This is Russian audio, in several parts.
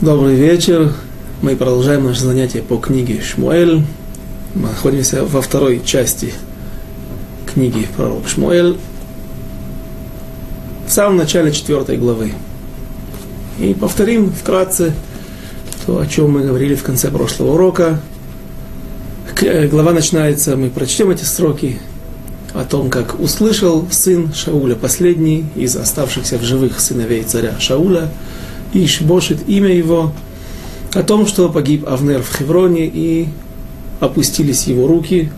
Добрый вечер. Мы продолжаем наше занятие по книге Шмуэль. Мы находимся во второй части книги пророк Шмуэль. В самом начале четвертой главы. И повторим вкратце то, о чем мы говорили в конце прошлого урока. Э, глава начинается, мы прочтем эти строки о том, как услышал сын Шауля, последний из оставшихся в живых сыновей царя Шауля, Ишбошит имя его, о том, что погиб Авнер в Хевроне и опустились его руки.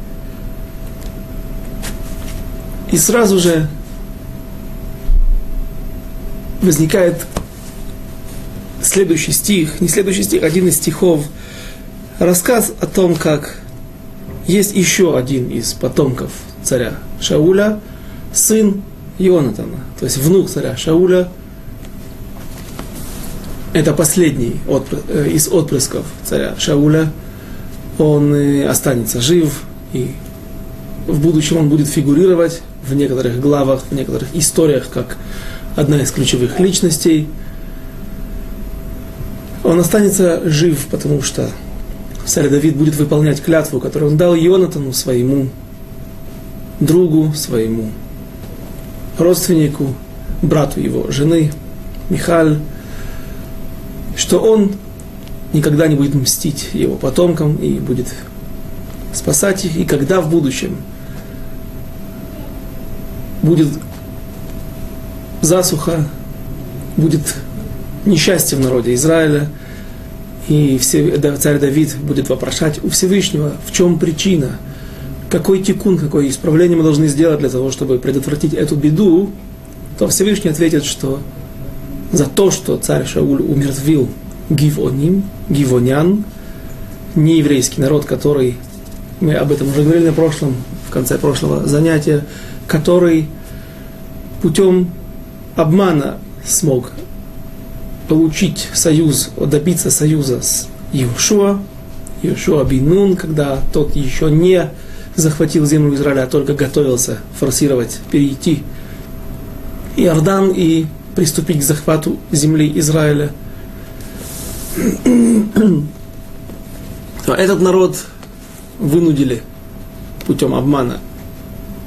И сразу же возникает следующий стих, не следующий стих, один из стихов, рассказ о том, как есть еще один из потомков царя Шауля, сын Йонатана, то есть внук царя Шауля – это последний э, из отпрысков царя Шауля, он э, останется жив, и в будущем он будет фигурировать в некоторых главах, в некоторых историях, как одна из ключевых личностей. Он останется жив, потому что царь Давид будет выполнять клятву, которую он дал Йонатану, своему другу, своему родственнику, брату его жены, Михаль, что он никогда не будет мстить его потомкам и будет спасать их, и когда в будущем будет засуха, будет несчастье в народе Израиля, и все, царь Давид будет вопрошать у Всевышнего, в чем причина, какой тикун, какое исправление мы должны сделать для того, чтобы предотвратить эту беду, то Всевышний ответит, что за то, что царь Шауль умертвил Гивоним, Гивонян, нееврейский народ, который, мы об этом уже говорили на прошлом, в конце прошлого занятия, который путем обмана смог получить союз, добиться союза с Иошуа, Иошуа Бинун, когда тот еще не захватил землю Израиля, а только готовился форсировать, перейти Иордан и приступить к захвату земли Израиля. Этот народ вынудили путем обмана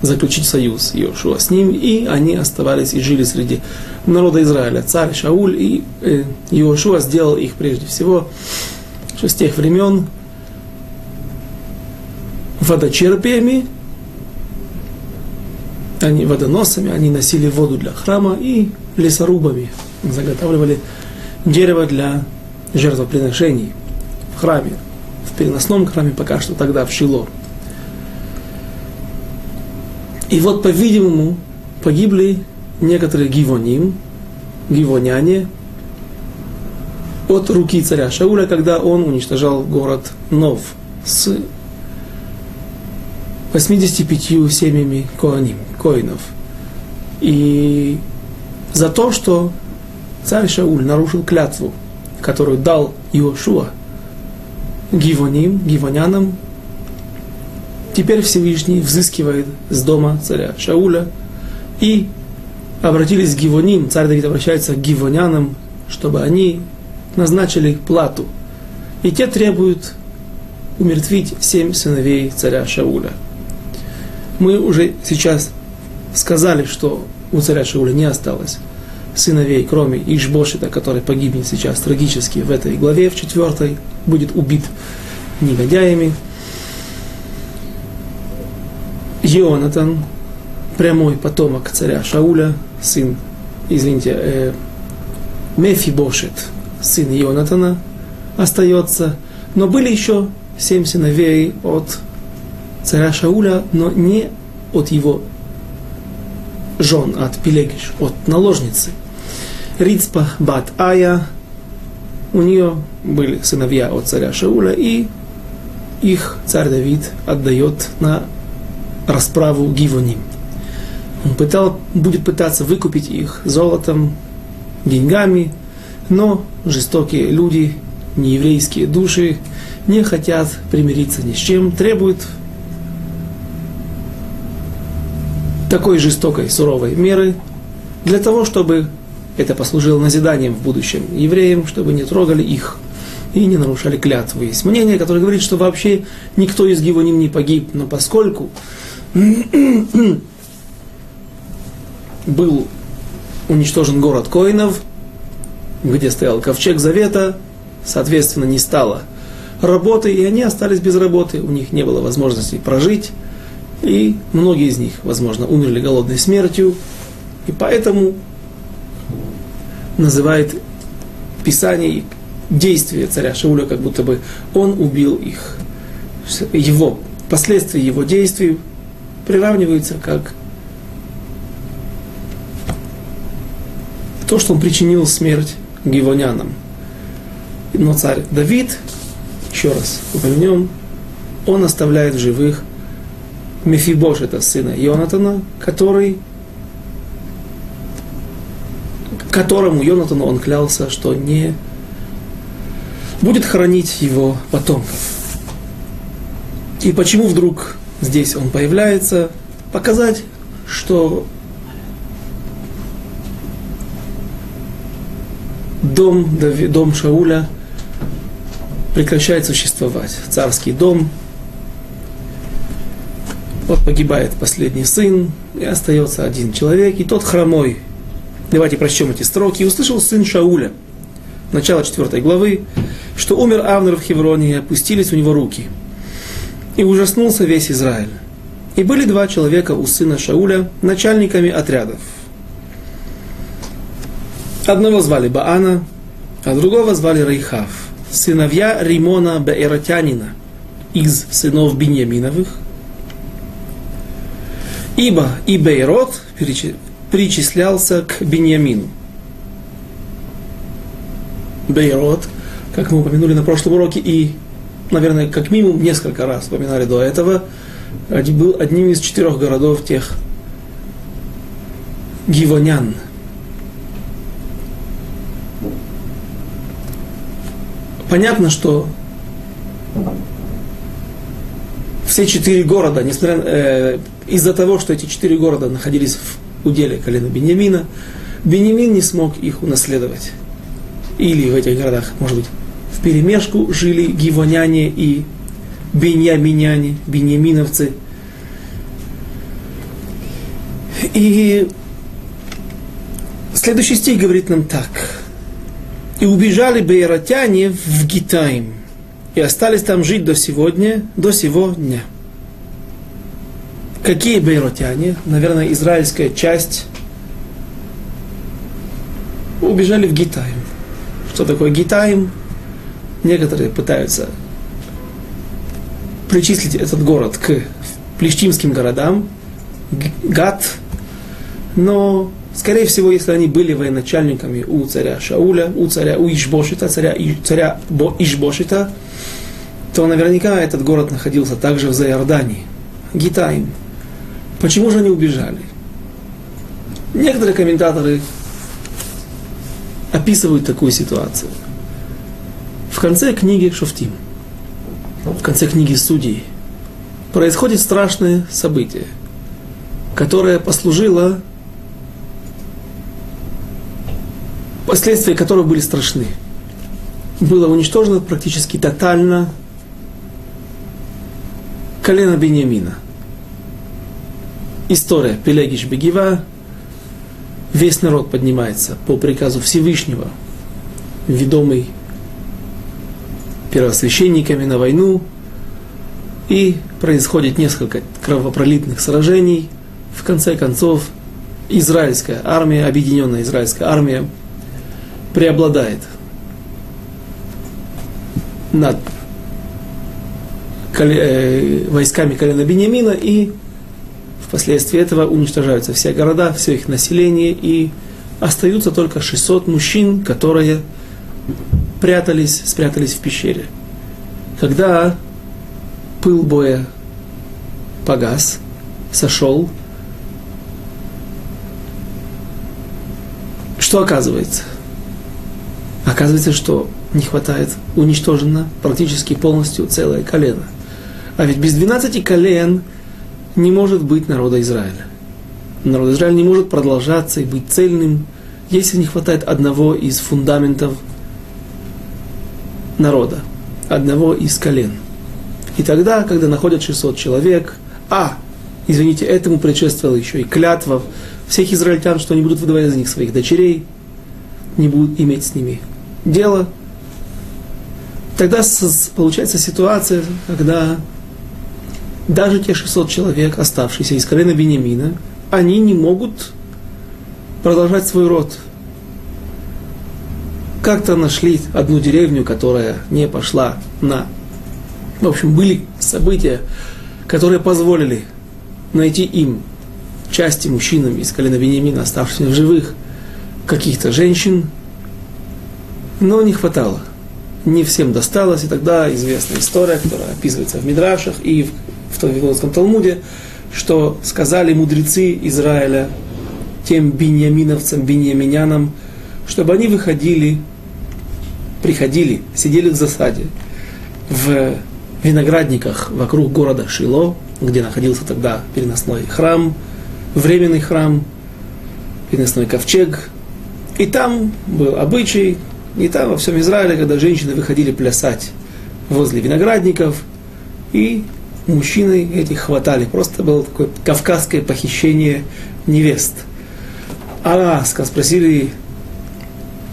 заключить союз Иошуа с ним, и они оставались и жили среди народа Израиля. Царь Шауль и э, Иошуа сделал их прежде всего, что с тех времен водочерпиями, они водоносами, они носили воду для храма и лесорубами заготавливали дерево для жертвоприношений в храме, в переносном храме пока что тогда в Шило. И вот, по-видимому, погибли некоторые гивоним, гивоняне, от руки царя Шауля, когда он уничтожал город Нов с 85 семьями коаним, коинов. И за то, что царь Шауль нарушил клятву, которую дал Иошуа Гивоним, Гивонянам, теперь Всевышний взыскивает с дома царя Шауля и обратились к Гивоним, царь Давид обращается к Гивонянам, чтобы они назначили плату. И те требуют умертвить семь сыновей царя Шауля. Мы уже сейчас сказали, что у царя Шауля не осталось сыновей, кроме Ишбошита, который погибнет сейчас трагически в этой главе, в четвертой, будет убит негодяями. Йонатан, прямой потомок царя Шауля, сын, извините, э, Мефибошет, сын Йонатана, остается. Но были еще семь сыновей от царя Шауля, но не от его жен от Пелегиш, от наложницы. Рицпа Бат Ая, у нее были сыновья от царя Шауля, и их царь Давид отдает на расправу Гивоним. Он пытал, будет пытаться выкупить их золотом, деньгами, но жестокие люди, нееврейские души не хотят примириться ни с чем, требуют такой жестокой, суровой меры для того, чтобы это послужило назиданием в будущем евреям, чтобы не трогали их и не нарушали клятвы. Есть мнение, которое говорит, что вообще никто из Гивоним не погиб, но поскольку был уничтожен город Коинов, где стоял ковчег Завета, соответственно, не стало работы, и они остались без работы, у них не было возможности прожить, и многие из них, возможно, умерли голодной смертью, и поэтому называет Писание действия царя Шауля, как будто бы он убил их. Его, последствия его действий приравниваются как то, что он причинил смерть гивонянам. Но царь Давид, еще раз упомянем, он оставляет живых Мефибош, это сына Йонатана, который, которому Йонатану он клялся, что не будет хоронить его потомков. И почему вдруг здесь он появляется? Показать, что дом, дом Шауля прекращает существовать. Царский дом. Вот погибает последний сын, и остается один человек, и тот хромой. Давайте прочтем эти строки. И услышал сын Шауля, начало 4 главы, что умер Авнер в Хевроне, и опустились у него руки. И ужаснулся весь Израиль. И были два человека у сына Шауля начальниками отрядов. Одного звали Баана, а другого звали Рейхав, сыновья Римона Беэротянина из сынов Беньяминовых. Ибо и Бейрот причислялся к Беньямину. Бейрот, как мы упомянули на прошлом уроке, и, наверное, как минимум несколько раз упоминали до этого, был одним из четырех городов тех гивонян, понятно, что все четыре города, несмотря э, из-за того, что эти четыре города находились в уделе колена Беньямина, Беньямин не смог их унаследовать. Или в этих городах, может быть, в перемешку жили гивоняне и беньяминяне, беньяминовцы. И следующий стих говорит нам так – и убежали бейротяне в Гитаим. И остались там жить до сегодня, до сего дня. Какие бейротяне? Наверное, израильская часть убежали в Гитаим. Что такое Гитаим? Некоторые пытаются причислить этот город к плештимским городам, Гат, но Скорее всего, если они были военачальниками у царя Шауля, у царя у Ишбошита, царя, царя Бо, Ишбошита, то наверняка этот город находился также в Зайордании, Гитаим. Почему же они убежали? Некоторые комментаторы описывают такую ситуацию. В конце книги Шуфтим, в конце книги Судей, происходит страшное событие, которое послужило последствия которого были страшны. Было уничтожено практически тотально колено Бениамина. История Пелегиш Бегива. Весь народ поднимается по приказу Всевышнего, ведомый первосвященниками на войну, и происходит несколько кровопролитных сражений. В конце концов, израильская армия, объединенная израильская армия преобладает над войсками колена Бениамина, и впоследствии этого уничтожаются все города, все их население, и остаются только 600 мужчин, которые прятались, спрятались в пещере. Когда пыл боя погас, сошел, что оказывается? Оказывается, что не хватает, уничтожено практически полностью целое колено. А ведь без 12 колен не может быть народа Израиля. Народ Израиля не может продолжаться и быть цельным, если не хватает одного из фундаментов народа, одного из колен. И тогда, когда находят 600 человек, а, извините, этому предшествовала еще и клятва всех израильтян, что они будут выдавать за них своих дочерей, не будут иметь с ними дело, тогда получается ситуация, когда даже те 600 человек, оставшиеся из колена Бениамина, они не могут продолжать свой род. Как-то нашли одну деревню, которая не пошла на... В общем, были события, которые позволили найти им части мужчинам из колена Бениамина, оставшихся в живых, каких-то женщин, но не хватало. Не всем досталось, и тогда известная история, которая описывается в Мидрашах и в, в Вавилонском Талмуде, что сказали мудрецы Израиля тем беньяминовцам, беньяминянам, чтобы они выходили, приходили, сидели в засаде в виноградниках вокруг города Шило, где находился тогда переносной храм, временный храм, переносной ковчег. И там был обычай, и там во всем Израиле, когда женщины выходили плясать возле виноградников, и мужчины этих хватали. Просто было такое кавказское похищение невест. А спросили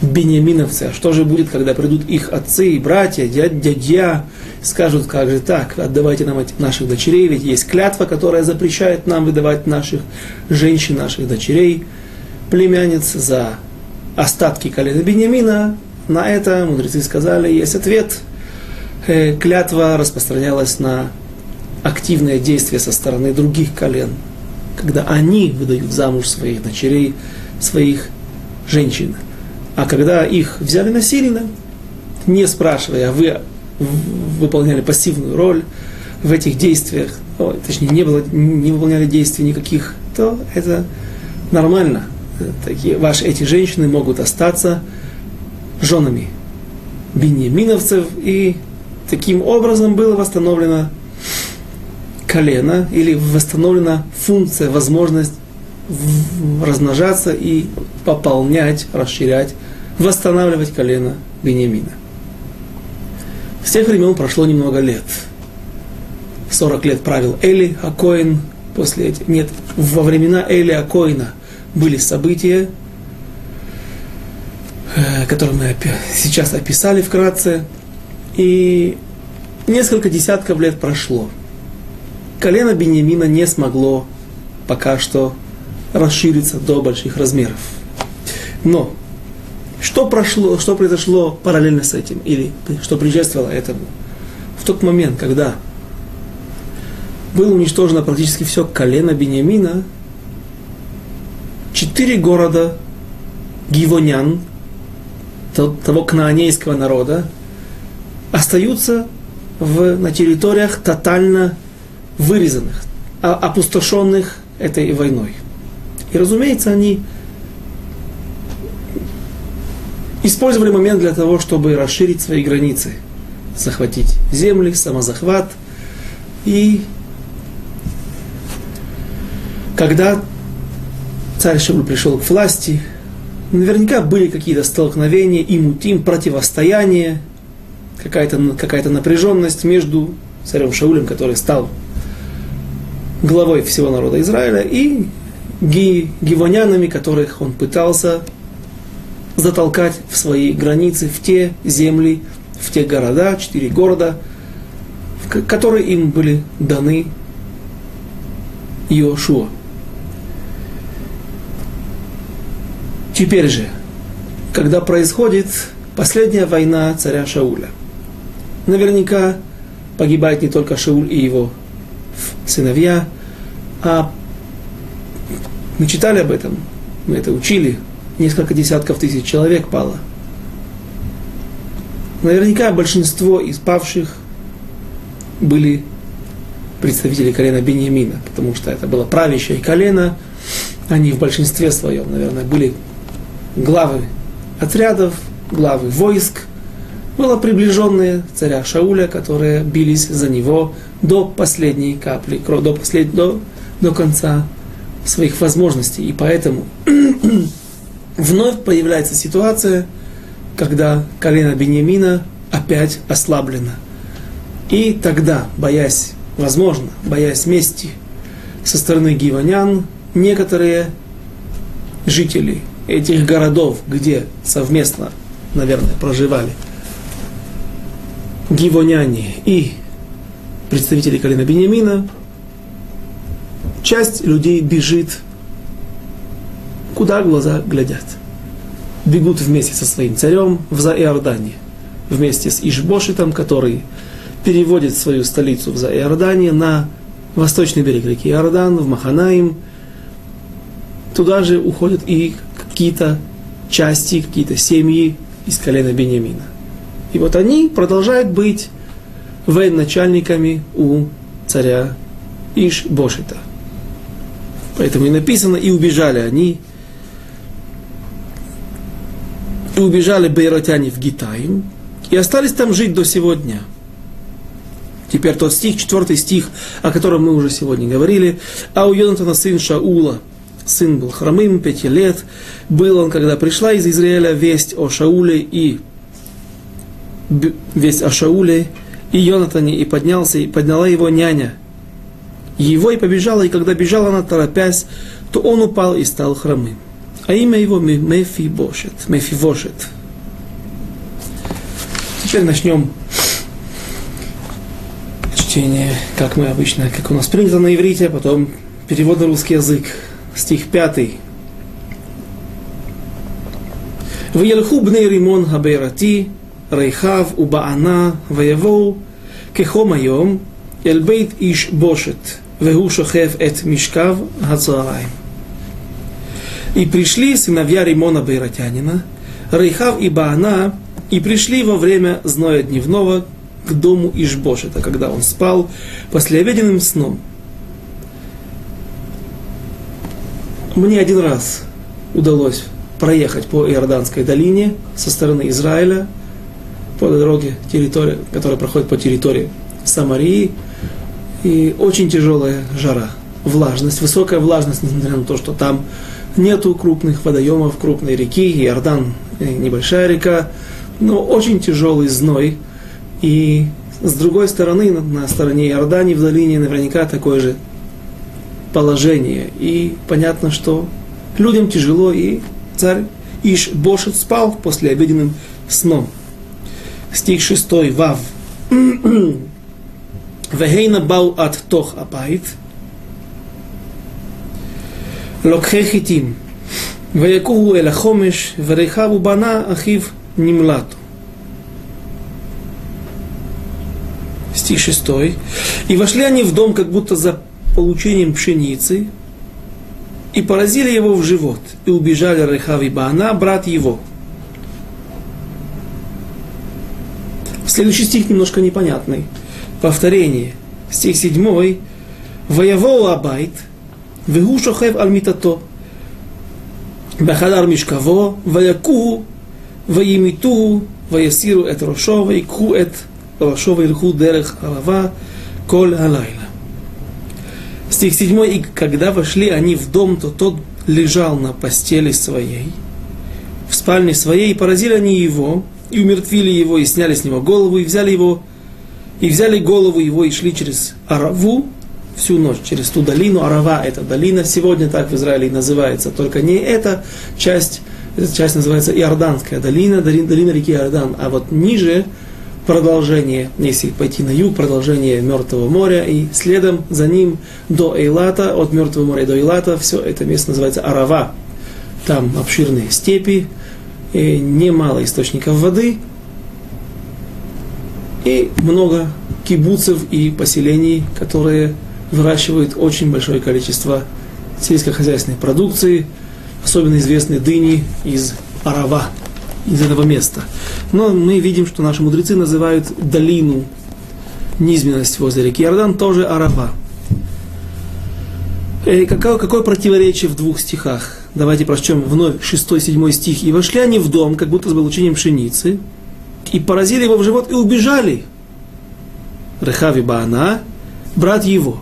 бениаминовцы, а что же будет, когда придут их отцы и братья, дядь, дядя, скажут, как же так, отдавайте нам наших дочерей, ведь есть клятва, которая запрещает нам выдавать наших женщин, наших дочерей, племянниц за остатки колена Бениамина. На это мудрецы сказали, есть ответ. Э, клятва распространялась на активное действие со стороны других колен, когда они выдают замуж своих дочерей, своих женщин. А когда их взяли насильно, не спрашивая, вы выполняли пассивную роль в этих действиях, о, точнее, не, было, не выполняли действий никаких, то это нормально. Такие, ваши, эти женщины могут остаться женами беньяминовцев, и таким образом было восстановлено колено или восстановлена функция, возможность размножаться и пополнять, расширять, восстанавливать колено Бениамина. С тех времен прошло немного лет. 40 лет правил Эли Акоин. После этих, нет, во времена Эли Акоина были события, э, которые мы сейчас описали вкратце. И несколько десятков лет прошло – колено Бениамина не смогло пока что расшириться до больших размеров. Но что, прошло, что произошло параллельно с этим, или что предшествовало этому? В тот момент, когда было уничтожено практически все колено Бениамина, четыре города гивонян, того кнаанейского народа, остаются в, на территориях тотально вырезанных, а опустошенных этой войной. И, разумеется, они использовали момент для того, чтобы расширить свои границы, захватить земли, самозахват. И когда царь Шауль пришел к власти, наверняка были какие-то столкновения, и мутим, противостояние, какая-то какая напряженность между царем Шаулем, который стал главой всего народа Израиля, и ги, гивонянами, которых он пытался затолкать в свои границы, в те земли, в те города, четыре города, которые им были даны Иошуа. Теперь же, когда происходит последняя война царя Шауля, наверняка погибает не только Шауль и его сыновья, а мы читали об этом, мы это учили, несколько десятков тысяч человек пало. Наверняка большинство из павших были представители колена Бениамина, потому что это было правящее колено, они в большинстве своем, наверное, были главы отрядов, главы войск, было приближенные царя Шауля, которые бились за него до последней капли, до, послед, до, до конца своих возможностей. И поэтому вновь появляется ситуация, когда колено Бениамина опять ослаблено. И тогда, боясь, возможно, боясь мести со стороны гиванян, некоторые жители этих городов, где совместно, наверное, проживали гивоняне и представители колена Бениамина, часть людей бежит, куда глаза глядят. Бегут вместе со своим царем в Заиордане, вместе с Ишбошитом, который переводит свою столицу в Заиордане на восточный берег реки Иордан, в Маханаим. Туда же уходят и какие-то части, какие-то семьи из колена Бениамина. И вот они продолжают быть военачальниками у царя Ишбошита. Поэтому и написано, и убежали они, и убежали бейротяне в Гитаим, и остались там жить до сегодня. Теперь тот стих, четвертый стих, о котором мы уже сегодня говорили. А у Йонатана сын Шаула, сын был хромым, пяти лет, был он, когда пришла из Израиля весть о Шауле и весть о Шауле и Йонатане, и поднялся, и подняла его няня. Его и побежала, и когда бежала она, торопясь, то он упал и стал хромым. А имя его Мефибошет. Мефивошет. Теперь начнем чтение, как мы обычно, как у нас принято на иврите, а потом перевод на русский язык. Стих пятый. «Ваельху бней римон хаберати, ריחב ובענה ויבואו כחום היום אל בית איש בושת והוא שוכב את משכב הצהריים. И пришли сыновья Римона Байратянина, Рейхав и Баана, и пришли во время зноя дневного к дому Ишбошета, когда он спал послеобеденным сном. Мне один раз удалось проехать по Иорданской долине со стороны Израиля, по дороге, территория, которая проходит по территории Самарии, и очень тяжелая жара, влажность, высокая влажность, несмотря на то, что там нету крупных водоемов, крупной реки, Иордан небольшая река, но очень тяжелый зной. И с другой стороны, на стороне Иордании, в долине, наверняка такое же положение. И понятно, что людям тяжело, и царь Иш Бошет спал после обеденным сном Стих 6, Вав. Вегейна бау от тох апайт. לוקחי חיטים, ויקורו אל החומש, ורחב ובנה אחיו נמלטו. Стих 6. И вошли они в дом, как будто за получением пшеницы, и поразили его в живот, и убежали Рехав и Баана, брат его. Следующий стих немножко непонятный. Повторение. Стих 7. Воевоу Абайт, Вегу Шохев Альмитато, Бахадар Мишкаво, ваяку Ваимитуху, Ваясиру Эт Рошо, Ваикху Эт Рошо, Ваирху Дерех Алава, Коль Алайла. Стих 7. И когда вошли они в дом, то тот лежал на постели своей, в спальне своей, и поразили они его, и умертвили его, и сняли с него голову, и взяли его, и взяли голову его, и шли через Араву, всю ночь через ту долину. Арава – это долина, сегодня так в Израиле называется, только не эта часть, эта часть называется Иорданская долина, долина, долина реки Иордан, а вот ниже продолжение, если пойти на юг, продолжение Мертвого моря, и следом за ним до Эйлата, от Мертвого моря до Эйлата, все это место называется Арава. Там обширные степи, и немало источников воды, и много кибуцев и поселений, которые выращивают очень большое количество сельскохозяйственной продукции, особенно известные дыни из Арава, из этого места. Но мы видим, что наши мудрецы называют долину, низменность возле реки Иордан, тоже Арава. И э, какое, какое противоречие в двух стихах? Давайте прочтем вновь 6-7 стих. «И вошли они в дом, как будто с получением пшеницы, и поразили его в живот, и убежали. Рехави Баана, брат его».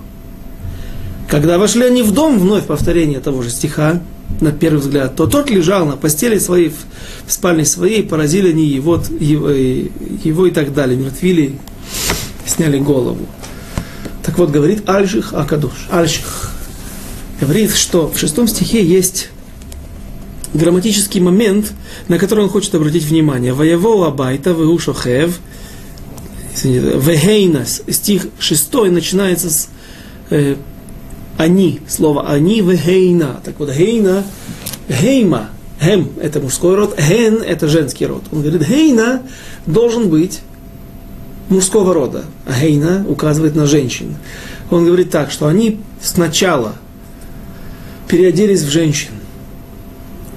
Когда вошли они в дом, вновь повторение того же стиха, на первый взгляд, то тот лежал на постели своей, в спальне своей, поразили они его, его, его и так далее, мертвили, сняли голову. Так вот, говорит Альших Акадуш, Альших, говорит, что в шестом стихе есть грамматический момент, на который он хочет обратить внимание. Воево абайта веушохев, вегейнас, стих шестой начинается с э, они, слово они, вегейна. Так вот, гейна, гейма, гем – это мужской род, ген – это женский род. Он говорит, гейна должен быть мужского рода, а гейна указывает на женщин. Он говорит так, что они сначала переоделись в женщин.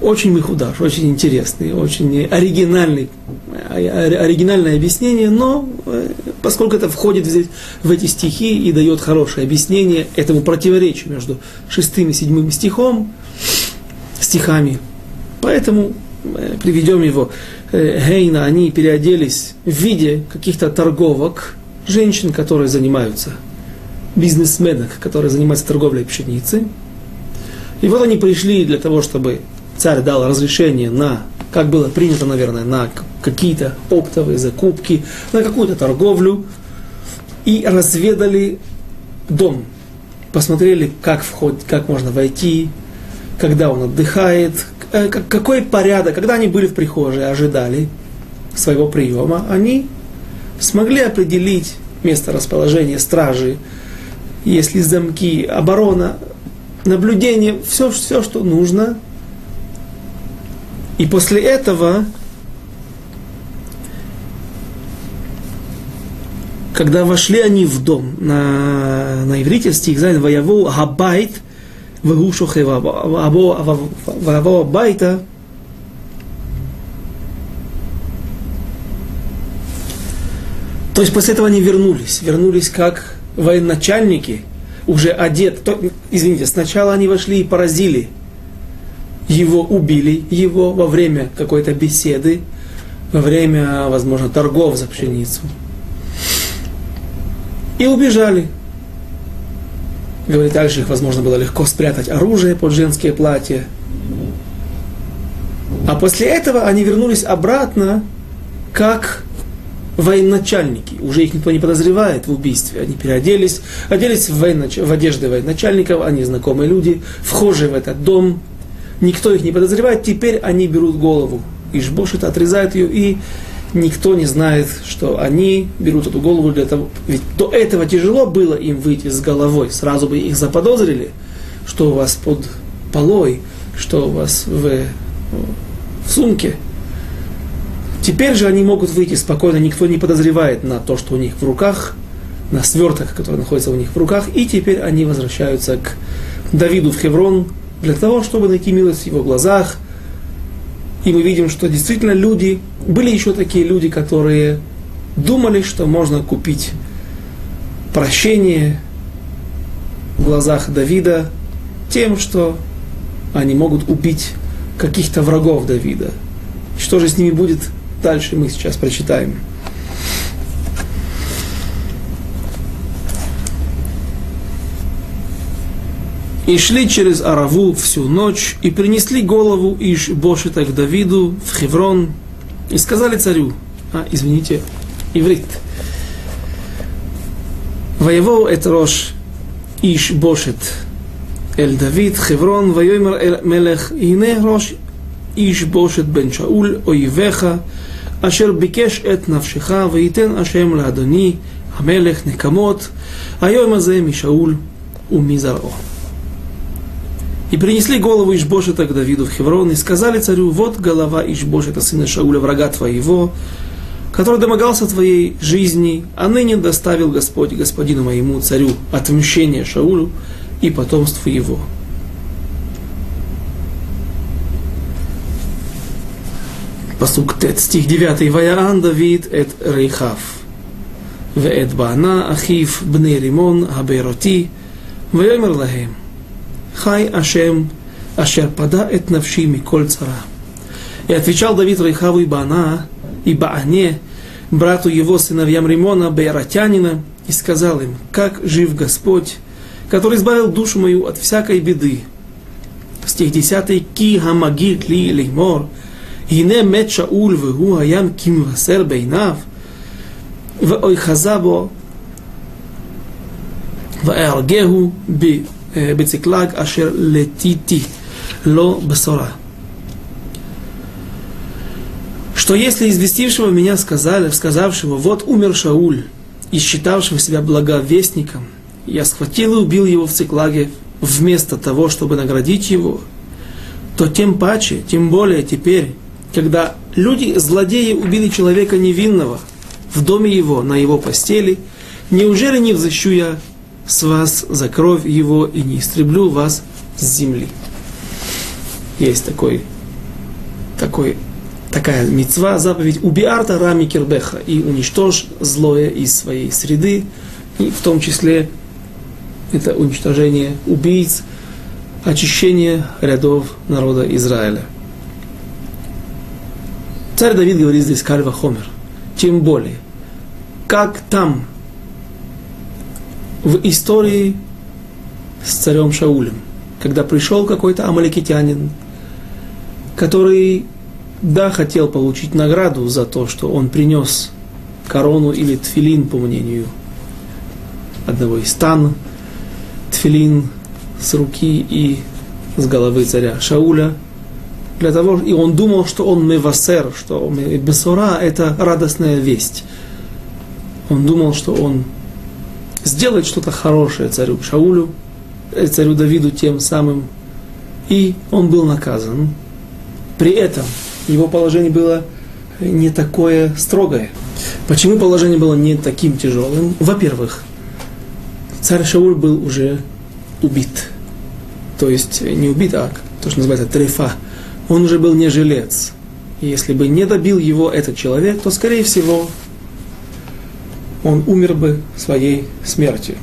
Очень михудаш, очень интересный, очень оригинальный, оригинальное объяснение, но э, поскольку это входит в эти стихи и дает хорошее объяснение этому противоречию между шестым и седьмым стихом, стихами, поэтому э, приведем его. Э, Гейна, они переоделись в виде каких-то торговок, женщин, которые занимаются, бизнесменок, которые занимаются торговлей пшеницы. И вот они пришли для того, чтобы царь дал разрешение на, как было принято, наверное, на какие-то оптовые закупки, на какую-то торговлю, и разведали дом. Посмотрели, как вход, как можно войти, когда он отдыхает, э, какой порядок, когда они были в прихожей, ожидали своего приема, они смогли определить место расположения стражи, если замки, оборона, наблюдение, все, все, что нужно. И после этого, когда вошли они в дом, на, на иврите стих занят «Ваяву габайт вегушу «Ваяву абайта» То есть после этого они вернулись, вернулись как военачальники, уже одет. То, извините, сначала они вошли и поразили – его, убили его во время какой-то беседы, во время, возможно, торгов за пшеницу. И убежали. Говорит, дальше их, возможно, было легко спрятать оружие под женские платья. А после этого они вернулись обратно, как военачальники. Уже их никто не подозревает в убийстве. Они переоделись, оделись в, военач... в одежды военачальников, они знакомые люди, вхожие в этот дом. Никто их не подозревает. Теперь они берут голову. Ишбошит отрезает ее и никто не знает, что они берут эту голову для того. Ведь до этого тяжело было им выйти с головой. Сразу бы их заподозрили, что у вас под полой, что у вас в, в сумке. Теперь же они могут выйти спокойно, никто не подозревает на то, что у них в руках, на сверток, который находится у них в руках, и теперь они возвращаются к Давиду в Хеврон для того, чтобы найти милость в его глазах, и мы видим, что действительно люди, были еще такие люди, которые думали, что можно купить прощение в глазах Давида тем, что они могут убить каких-то врагов Давида. Что же с ними будет дальше, мы сейчас прочитаем. и шли через Араву всю ночь, и принесли голову Иш Бошета к Давиду в Хеврон, и сказали царю, а, извините, иврит, Воевал это Рош Иш Бошет אל דוד חברון ויאמר אל מלך הנה ראש איש בושת בן שאול אויביך אשר ביקש את נפשך וייתן השם לאדוני המלך נקמות היום הזה משאול ומזרעו И принесли голову Ишбошета к Давиду в Хеврон и сказали царю, вот голова Ишбошета, сына Шауля, врага твоего, который домогался твоей жизни, а ныне доставил Господь господину моему царю отмщение Шаулю и потомству его. Посук Тет, стих 9. Ваяан Давид эт Рейхав. ואת בענה אחיו בני רימון הבארותי, ויאמר להם, Хай Ашем, Ашер пада эт навшими коль цара. И отвечал Давид Рейхаву и Бана, и Баане, брату его сыновьям Римона, Бейратянина, и сказал им, как жив Господь, который избавил душу мою от всякой беды. Стих 10. Ки хамагит ли леймор, ине мет шауль вегу аям ким васер бейнав, в ойхазабо, в эргеху би בצקלג אשר летити ло басора. Что если известившего меня сказали, сказавшего, вот умер Шауль, и считавшего себя благовестником, я схватил и убил его в Циклаге вместо того, чтобы наградить его, то тем паче, тем более теперь, когда люди, злодеи, убили человека невинного в доме его, на его постели, неужели не взыщу я с вас за кровь его и не истреблю вас с земли? Есть такой, такой, такая мецва, заповедь «Убиарта рами кирбеха» и уничтожь злое из своей среды, и в том числе это уничтожение убийц, очищение рядов народа Израиля. Царь Давид говорит здесь Кальва Хомер. Тем более, как там, в истории с царем Шаулем, когда пришел какой-то амаликитянин, который, да, хотел получить награду за то, что он принес корону или тфилин, по мнению одного из стан, тфилин с руки и с головы царя Шауля, для того, и он думал, что он мевасер, что бесора – это радостная весть. Он думал, что он сделает что-то хорошее царю Шаулю, э, царю Давиду тем самым, и он был наказан. При этом его положение было не такое строгое. Почему положение было не таким тяжелым? Во-первых, царь Шауль был уже убит. То есть не убит, а то, что называется трефа – он уже был не жилец. И если бы не добил его этот человек, то, скорее всего, он умер бы своей смертью.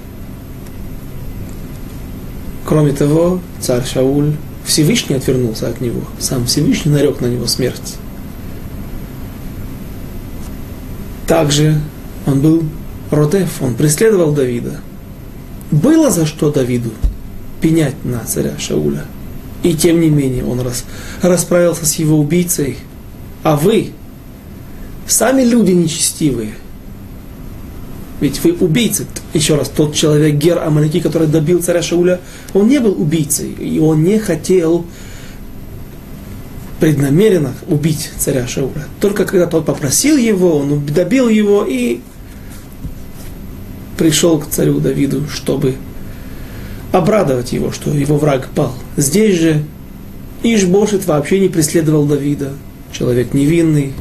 Кроме того, царь Шауль Всевышний отвернулся от него. Сам Всевышний нарек на него смерть. Также он был Родеф, он преследовал Давида. Было за что Давиду пенять на царя Шауля – и тем не менее он рас, расправился с его убийцей. А вы, сами люди нечестивые, ведь вы убийцы. Еще раз, тот человек, Гер Амалики, который добил царя Шауля, он не был убийцей, и он не хотел преднамеренно убить царя Шауля. Только когда тот попросил его, он добил его и пришел к царю Давиду, чтобы обрадовать его, что его враг пал. Здесь же Ишбошет вообще не преследовал Давида, человек невинный.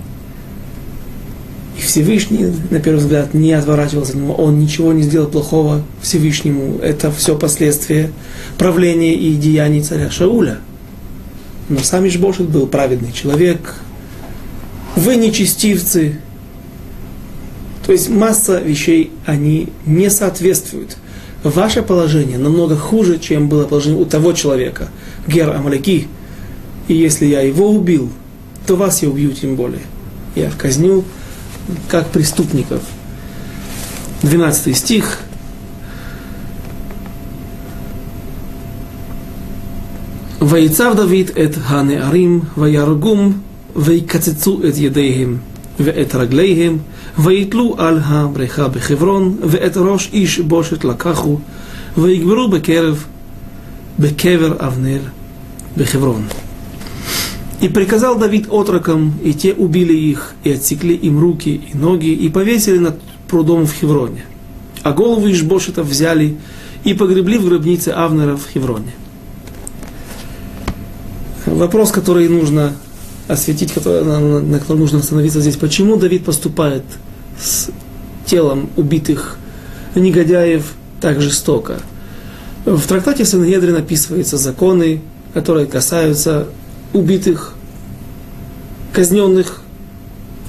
И Всевышний, на первый взгляд, не отворачивался от него, он ничего не сделал плохого Всевышнему. Это все последствия правления и деяний царя Шауля. Но сам Ишбошет был праведный человек. Вы нечестивцы. То есть масса вещей, они не соответствуют – ваше положение намного хуже, чем было положение у того человека, Гер Амаляки. И если я его убил, то вас я убью тем более. Я казню как преступников. 12 стих. ויצב דוד את הנערים וירגום ויקצצו את ידיהם ואת רגליהם ויתלו על הבריכה בחברון, ואת ראש איש בושת לקחו, ויגברו בקרב, בקבר אבנר בחברון. И приказал Давид отрокам, и те убили их, и отсекли им руки и ноги, и повесили над прудом в Хевроне. А головы Ишбошета взяли и погребли в гробнице Авнера в Хевроне. Вопрос, который нужно осветить, на, на котором нужно остановиться здесь. Почему Давид поступает с телом убитых негодяев так жестоко? В трактате Сангедрин описываются законы, которые касаются убитых, казненных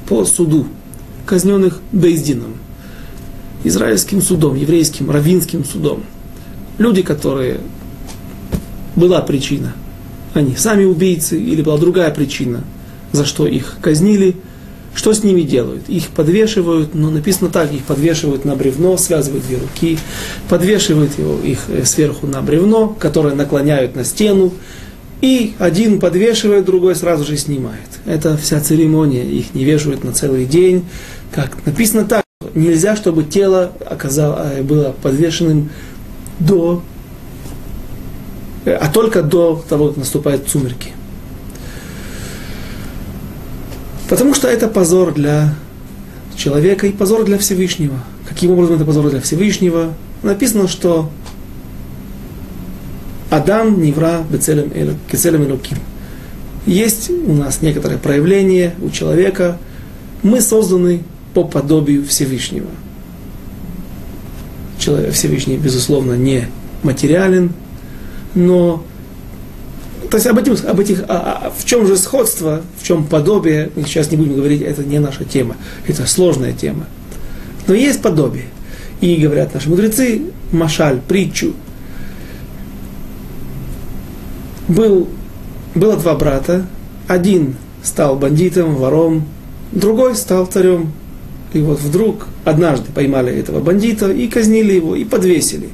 по суду, казненных Бейздином, израильским судом, еврейским, равинским судом. Люди, которые была причина – они сами убийцы или была другая причина, за что их казнили, что с ними делают? Их подвешивают, но написано так, их подвешивают на бревно, связывают две руки, подвешивают его, их э, сверху на бревно, которое наклоняют на стену, И один подвешивает, другой сразу же снимает. Это вся церемония. Их не вешают на целый день. Как написано так, нельзя, чтобы тело оказало, было подвешенным до, а только до того, как наступают сумерки. Потому что это позор для человека и позор для Всевышнего. Каким образом это позор для Всевышнего? Написано, что Адам Невра Бецелем Элуким. Есть у нас некоторое проявление у человека. Мы созданы по подобию Всевышнего. Человек Всевышний, безусловно, не материален, но то есть об, этим, об этих, а, а, в чем же сходство, в чем подобие, мы сейчас не будем говорить, это не наша тема, это сложная тема. Но есть подобие. И говорят наши мудрецы, машаль, притчу. Был, было два брата, один стал бандитом, вором, другой стал царем. И вот вдруг однажды поймали этого бандита и казнили его, и подвесили.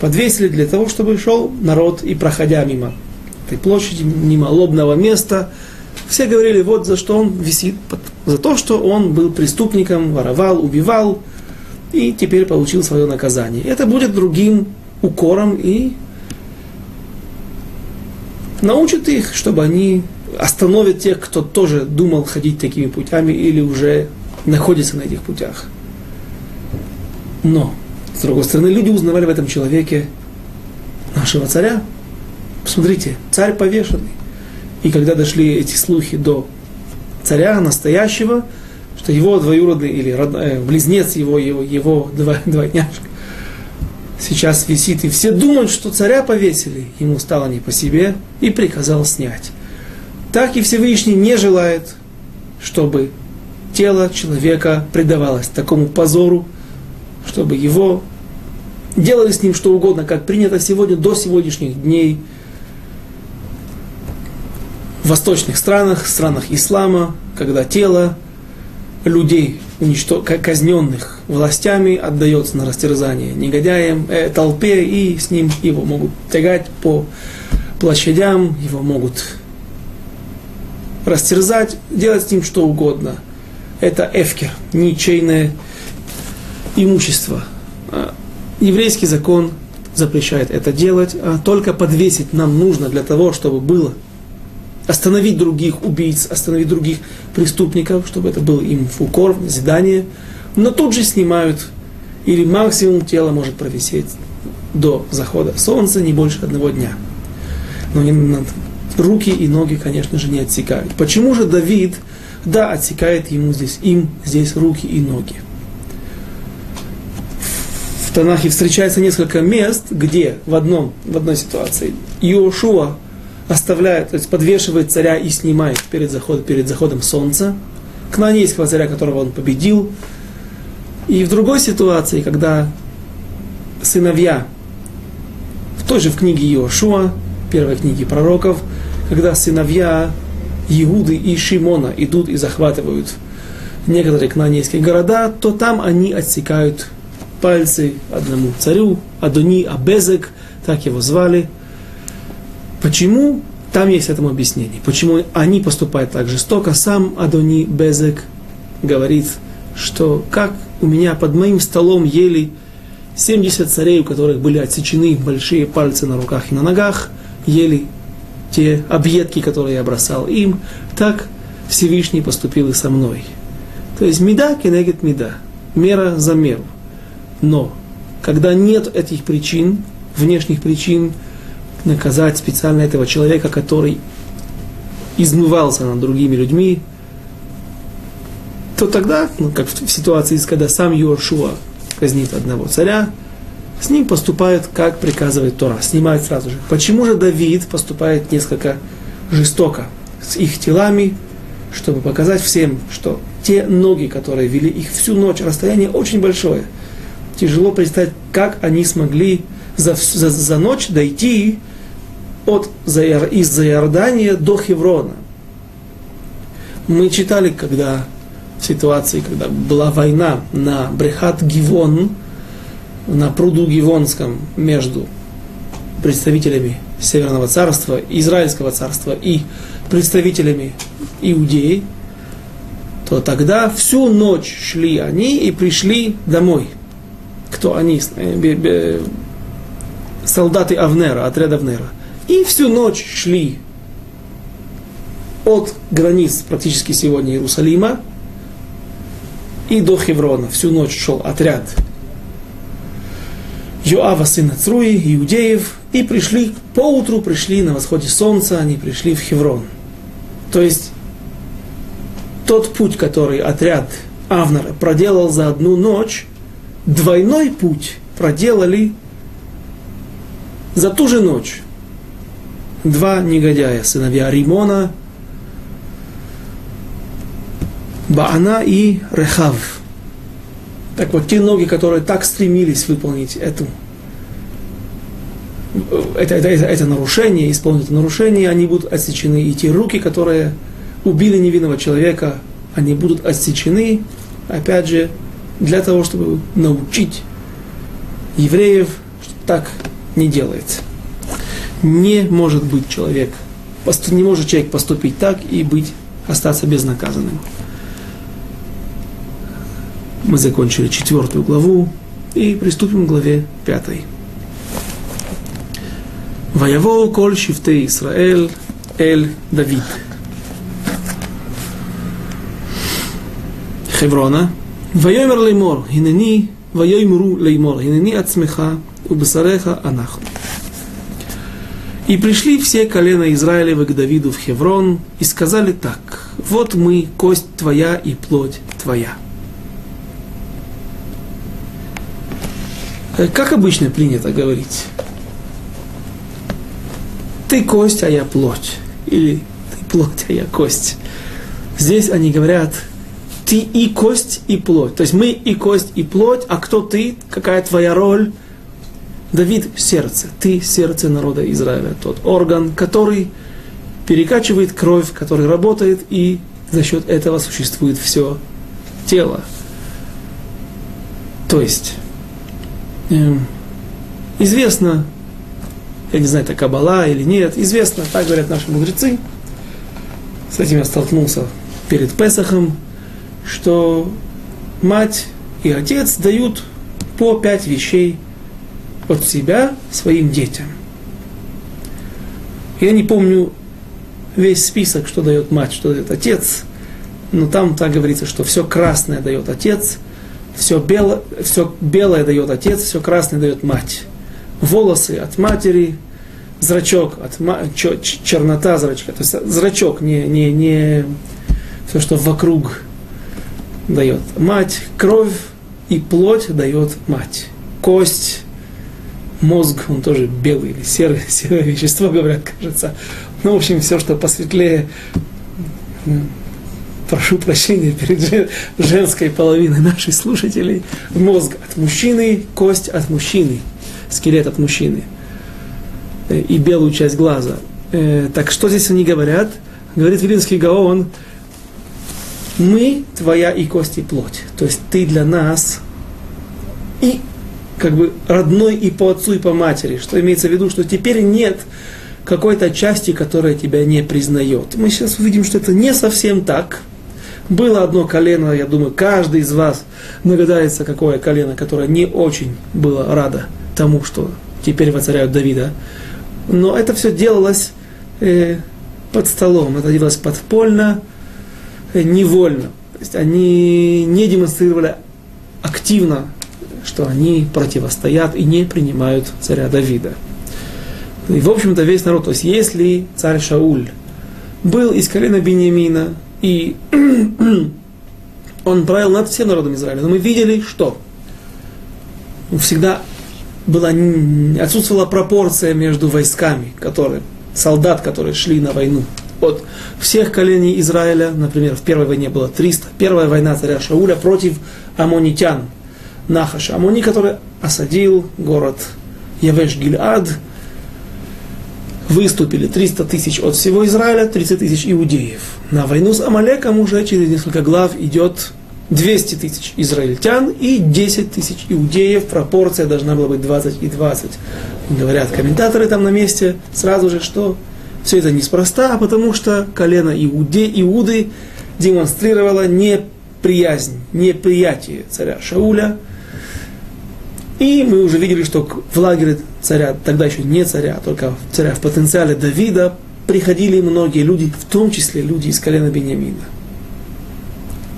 Подвесили для того, чтобы шел народ и проходя мимо этой площади, мимо лобного места. Все говорили, вот за что он висит, за то, что он был преступником, воровал, убивал, и теперь получил свое наказание. Это будет другим укором и научит их, чтобы они остановят тех, кто тоже думал ходить такими путями или уже находится на этих путях. Но, с другой стороны, люди узнавали в этом человеке нашего царя, Посмотрите, царь повешенный. И когда дошли эти слухи до царя настоящего, что его двоюродный или родной, э, близнец его, его, его двойняшка сейчас висит, и все думают, что царя повесили, ему стало не по себе, и приказал снять. Так и Всевышний не желает, чтобы тело человека предавалось такому позору, чтобы его делали с ним что угодно, как принято сегодня до сегодняшних дней – в восточных странах, странах ислама, когда тело людей, уничтож... казненных властями, отдается на растерзание негодяям, э, толпе, и с ним его могут тягать по площадям, его могут растерзать, делать с ним что угодно. Это эфкер, ничейное имущество. А еврейский закон запрещает это делать, а только подвесить нам нужно для того, чтобы было остановить других убийц, остановить других преступников, чтобы это был им в укор, назидание. Но тут же снимают, или максимум тело может провисеть до захода солнца, не больше одного дня. Но руки и ноги, конечно же, не отсекают. Почему же Давид, да, отсекает ему здесь, им здесь руки и ноги? В Танахе встречается несколько мест, где в, одном, в одной ситуации Иошуа оставляет, то есть подвешивает царя и снимает перед, заход, перед заходом солнца, кнанейского царя, которого он победил. И в другой ситуации, когда сыновья, в той же в книге Иошуа, первой книге пророков, когда сыновья Иуды и Шимона идут и захватывают некоторые кнанейские города, то там они отсекают пальцы одному царю, Адони Абезек, так его звали – Почему? Там есть этому объяснение. Почему они поступают так жестоко? Сам Адони Безек говорит, что как у меня под моим столом ели 70 царей, у которых были отсечены большие пальцы на руках и на ногах, ели те объедки, которые я бросал им, так Всевышний поступил и со мной. То есть меда кенегет меда, мера за меру. Но когда нет этих причин, внешних причин, наказать специально этого человека, который измывался над другими людьми, то тогда, ну, как в ситуации, когда сам Йошуа казнит одного царя, с ним поступают, как приказывает Тора, снимают сразу же. Почему же Давид поступает несколько жестоко с их телами, чтобы показать всем, что те ноги, которые вели их всю ночь, расстояние очень большое. Тяжело представить, как они смогли за, за, за ночь дойти от, из Заиордания до Хеврона. Мы читали, когда ситуации, когда была война на Брехат Гивон, на пруду Гивонском между представителями Северного царства, Израильского царства и представителями Иудеи, то тогда всю ночь шли они и пришли домой. Кто они? Э, солдаты Авнера, отряд Авнера. И всю ночь шли от границ практически сегодня Иерусалима и до Хеврона. Всю ночь шел отряд Йоава, сына Цруи, иудеев, и пришли, поутру пришли на восходе солнца, они пришли в Хеврон. То есть тот путь, который отряд Авнера проделал за одну ночь, двойной путь проделали за ту же ночь. Два негодяя, сыновья Римона, Баана и Рехав. Так вот, те ноги, которые так стремились выполнить эту, это, это, это, это нарушение, исполнить нарушение, они будут отсечены. И те руки, которые убили невинного человека, они будут отсечены, опять же, для того, чтобы научить евреев, что так не делается. Не может быть человек, не может человек поступить так и быть, остаться безнаказанным. Мы закончили четвертую главу и приступим к главе пятой. Ваявоу коль шифте Исраэль эль Давид. Хеврона. Вайомер леймор, хинени, вайомру леймор, хинени ацмеха, убесареха анахну. И пришли все колена Израилева к Давиду в Хеврон и сказали так, вот мы, кость твоя и плоть твоя. Э, как обычно принято говорить? Ты кость, а я плоть. Или ты плоть, а я кость. Здесь они говорят, ты и кость, и плоть. То есть мы и кость, и плоть, а кто ты, какая твоя роль? Давид – сердце. Ты – сердце народа Израиля. Тот орган, который перекачивает кровь, который работает, и за счет этого существует все тело. То есть, Эм, известно, я не знаю, это Кабала или нет, известно, так говорят наши мудрецы, с этим я столкнулся перед Песахом, что мать и отец дают по пять вещей от себя своим детям. Я не помню весь список, что дает мать, что дает отец, но там так говорится, что все красное дает отец – все, бело, все белое дает отец, все красное дает мать. Волосы от матери, зрачок от чернота зрачка, то есть зрачок, не, не, не все, что вокруг дает мать, кровь и плоть дает мать. Кость, мозг, он тоже белый или серый, серое вещество, говорят, кажется. Ну, в общем, все, что посветлее, прошу прощения перед женской половиной наших слушателей, мозг от мужчины, кость от мужчины, скелет от мужчины э, и белую часть глаза. Э, так что здесь они говорят? Говорит Вилинский Гаон, мы твоя и кость и плоть. То есть ты для нас и как бы родной и по отцу, и по матери. Что имеется в виду, что теперь нет какой-то части, которая тебя не признает. Мы сейчас увидим, что это не совсем так. Было одно колено, я думаю, каждый из вас догадается, какое колено, которое не очень было радо тому, что теперь воцаряют Давида. Но это все делалось э, под столом, это делалось подпольно, э, невольно. То есть они не демонстрировали активно, что они противостоят и не принимают царя Давида. И, в общем-то, весь народ, то есть если царь Шауль был из колена Бениамина, и он правил над всем народом Израиля. Но мы видели, что всегда была, отсутствовала пропорция между войсками, которые, солдат, которые шли на войну. От всех коленей Израиля, например, в первой войне было 300. Первая война царя Шауля против амонитян, Нахаша. Амони, который осадил город Явеш-Гильад, выступили 300 тысяч от всего Израиля, 30 тысяч иудеев. На войну с Амалеком уже через несколько глав идет 200 тысяч израильтян и 10 тысяч иудеев. Пропорция должна была быть 20 и 20. Говорят комментаторы там на месте сразу же, что все это неспроста, а потому что колено Иуде, Иуды демонстрировало неприязнь, неприятие царя Шауля. И мы уже видели, что в лагере царя, тогда еще не царя, а только царя в потенциале Давида, приходили многие люди, в том числе люди из колена Бениамина.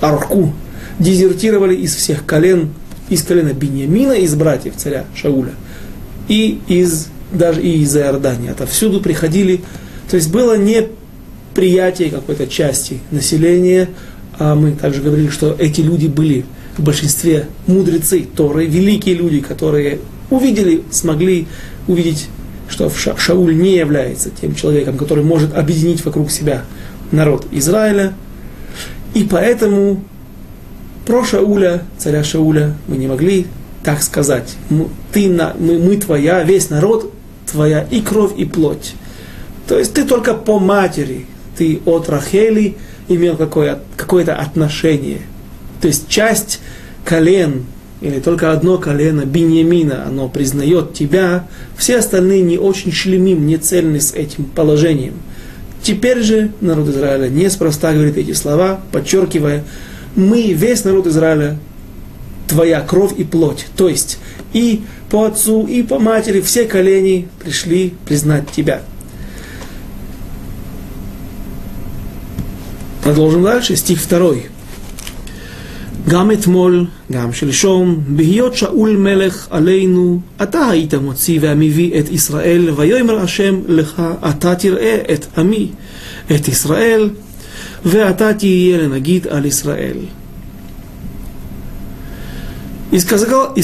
Арку дезертировали из всех колен, из колена Бениамина, из братьев царя Шауля, и из, даже и из Иордании. Отовсюду приходили то есть было неприятие какой-то части населения, а мы также говорили, что эти люди были в большинстве мудрецы Торы, великие люди, которые увидели, смогли увидеть, что Шауль не является тем человеком, который может объединить вокруг себя народ Израиля. И поэтому про Шауля, царя Шауля, мы не могли так сказать. Ты, мы, мы твоя, весь народ твоя и кровь, и плоть. То есть ты только по матери, ты от Рахели имел какое, какое-то отношение. То есть часть колен, или только одно колено Беньямина, оно признает тебя, все остальные не очень шлемим, не цельны с этим положением. Теперь же народ Израиля неспроста говорит эти слова, подчеркивая, мы, весь народ Израиля, твоя кровь и плоть. То есть и по отцу, и по матери все колени пришли признать тебя. Продолжим дальше, стих второй. גם אתמול, גם שלשום, בהיות שאול מלך עלינו, אתה היית מוציא והמביא את ישראל, ויאמר השם לך, אתה תראה את עמי, את ישראל, ואתה תהיה לנגיד על ישראל. И сказал, и,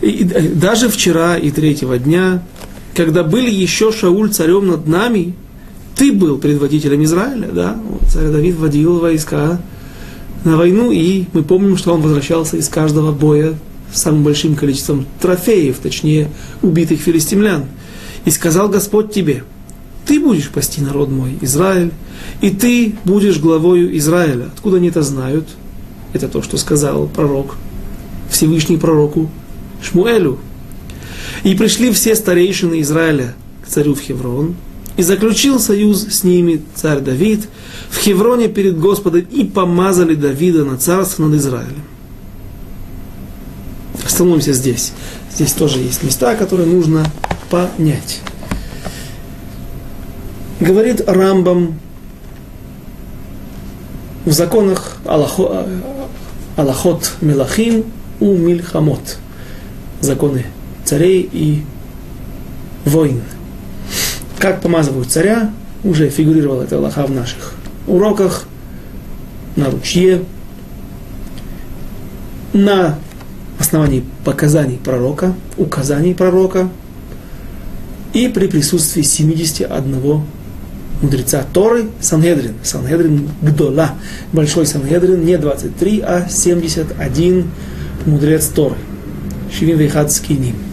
и, даже вчера и третьего дня, когда были еще Шауль царем над нами, ты был предводителем Израиля, да, царь Давид водил войска на войну, и мы помним, что он возвращался из каждого боя с самым большим количеством трофеев, точнее, убитых филистимлян. И сказал Господь тебе, ты будешь пасти народ мой, Израиль, и ты будешь главою Израиля. Откуда они это знают? Это то, что сказал пророк, Всевышний пророку Шмуэлю. И пришли все старейшины Израиля к царю в Хеврон, и заключил союз с ними царь Давид в Хевроне перед Господом и помазали Давида на царство над Израилем. Остановимся здесь. Здесь тоже есть места, которые нужно понять. Говорит Рамбам в законах Аллахо, Аллахот Мелахим у Мильхамот. Законы царей и войн как помазывают царя, уже фигурировал это Аллаха в наших уроках, на ручье, на основании показаний пророка, указаний пророка, и при присутствии 71 мудреца Торы Сангедрин. Сангедрин Гдола. Большой Сангедрин, не 23, а 71 мудрец Торы. Шивин Вейхат Скиним.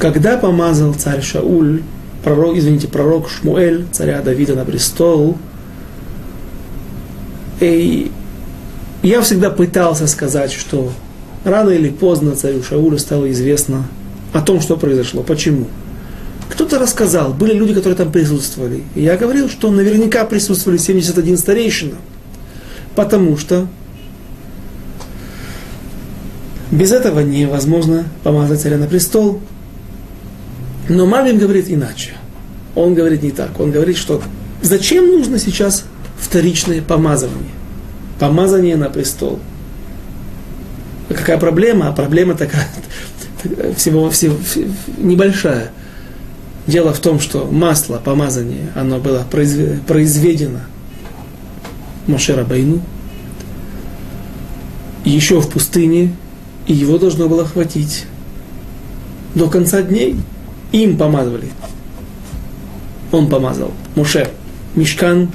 Когда помазал царь Шауль, пророк, извините, пророк Шмуэль, царя Давида на престол, и я всегда пытался сказать, что рано или поздно царю Шаулю стало известно о том, что произошло. Почему? Кто-то рассказал, были люди, которые там присутствовали. И я говорил, что наверняка присутствовали 71 старейшина. Потому что без этого невозможно помазать царя на престол. Но Мальбим говорит иначе. Он говорит не так. Он говорит, что зачем нужно сейчас вторичное помазывание? Помазание на престол. Какая проблема? А проблема такая, всего, всего небольшая. Дело в том, что масло, помазание, оно было произведено Моше Байну еще в пустыне, и его должно было хватить до конца дней им помазывали. Он помазал. Муше, Мешкан,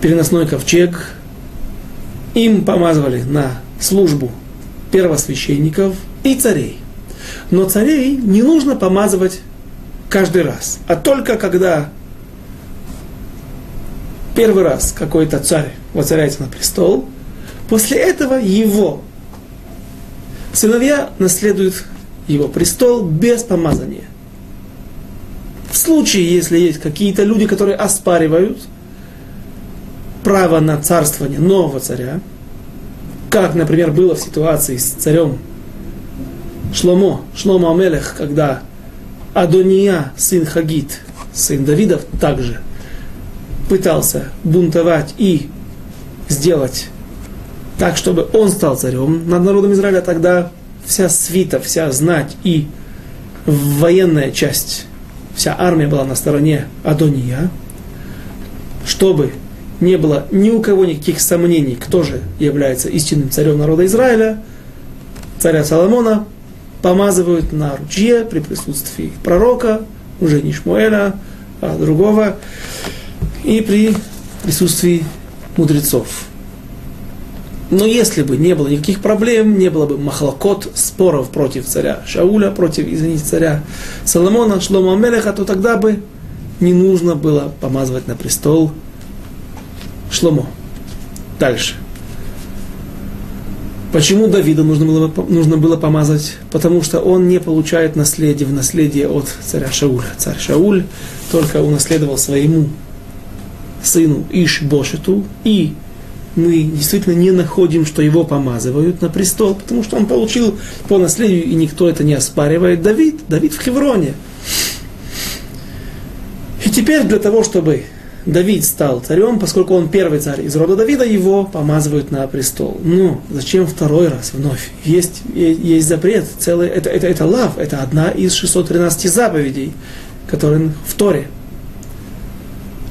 переносной ковчег. Им помазывали на службу первосвященников и царей. Но царей не нужно помазывать каждый раз, а только когда первый раз какой-то царь воцаряется на престол, после этого его сыновья наследуют его престол без помазания. В случае, если есть какие-то люди, которые оспаривают право на царствование нового царя, как, например, было в ситуации с царем Шломо, Шломо Амелех, когда Адония, сын Хагит, сын Давидов, также пытался бунтовать и сделать так, чтобы он стал царем над народом Израиля, тогда вся свита, вся знать и военная часть, вся армия была на стороне Адония, чтобы не было ни у кого никаких сомнений, кто же является истинным царем народа Израиля, царя Соломона, помазывают на ручье при присутствии пророка, уже не Шмуэля, а другого, и при присутствии мудрецов. Но если бы не было никаких проблем, не было бы махлокот, споров против царя Шауля, против, извините, царя Соломона, Шлома Амелеха, то тогда бы не нужно было помазывать на престол Шломо. Дальше. Почему Давида нужно было, нужно было помазать? Потому что он не получает наследие в наследие от царя Шауля. Царь Шауль только унаследовал своему сыну Ишбошету, и мы действительно не находим, что его помазывают на престол, потому что он получил по наследию, и никто это не оспаривает. Давид, Давид в Хевроне. И теперь для того, чтобы Давид стал царем, поскольку он первый царь из рода Давида, его помазывают на престол. Но зачем второй раз вновь? Есть, есть запрет, целый, это, это, это лав, это одна из 613 заповедей, которые в Торе.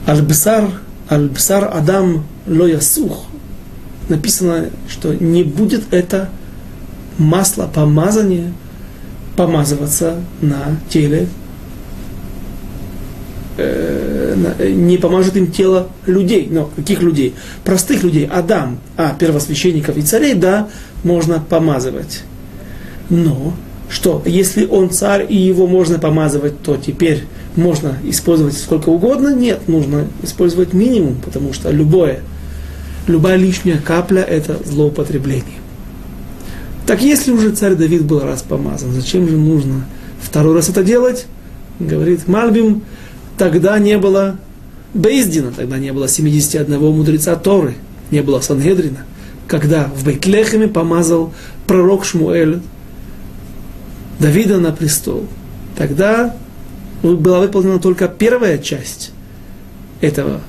Аль-Бисар, Аль-Бисар Адам Лоясух. Написано, что не будет это масло помазания помазываться на теле Э, не поможет им тело людей. Но каких людей? Простых людей. Адам, а первосвященников и царей, да, можно помазывать. Но что, если он царь и его можно помазывать, то теперь можно использовать сколько угодно? Нет, нужно использовать минимум, потому что любое, любая лишняя капля – это злоупотребление. Так если уже царь Давид был раз помазан, зачем же нужно второй раз это делать? Говорит Мальбим, тогда не было Бейздина, тогда не было 71 мудреца Торы, не было Сангедрина, когда в Бейтлехеме помазал пророк Шмуэль Давида на престол. Тогда была выполнена только первая часть этого,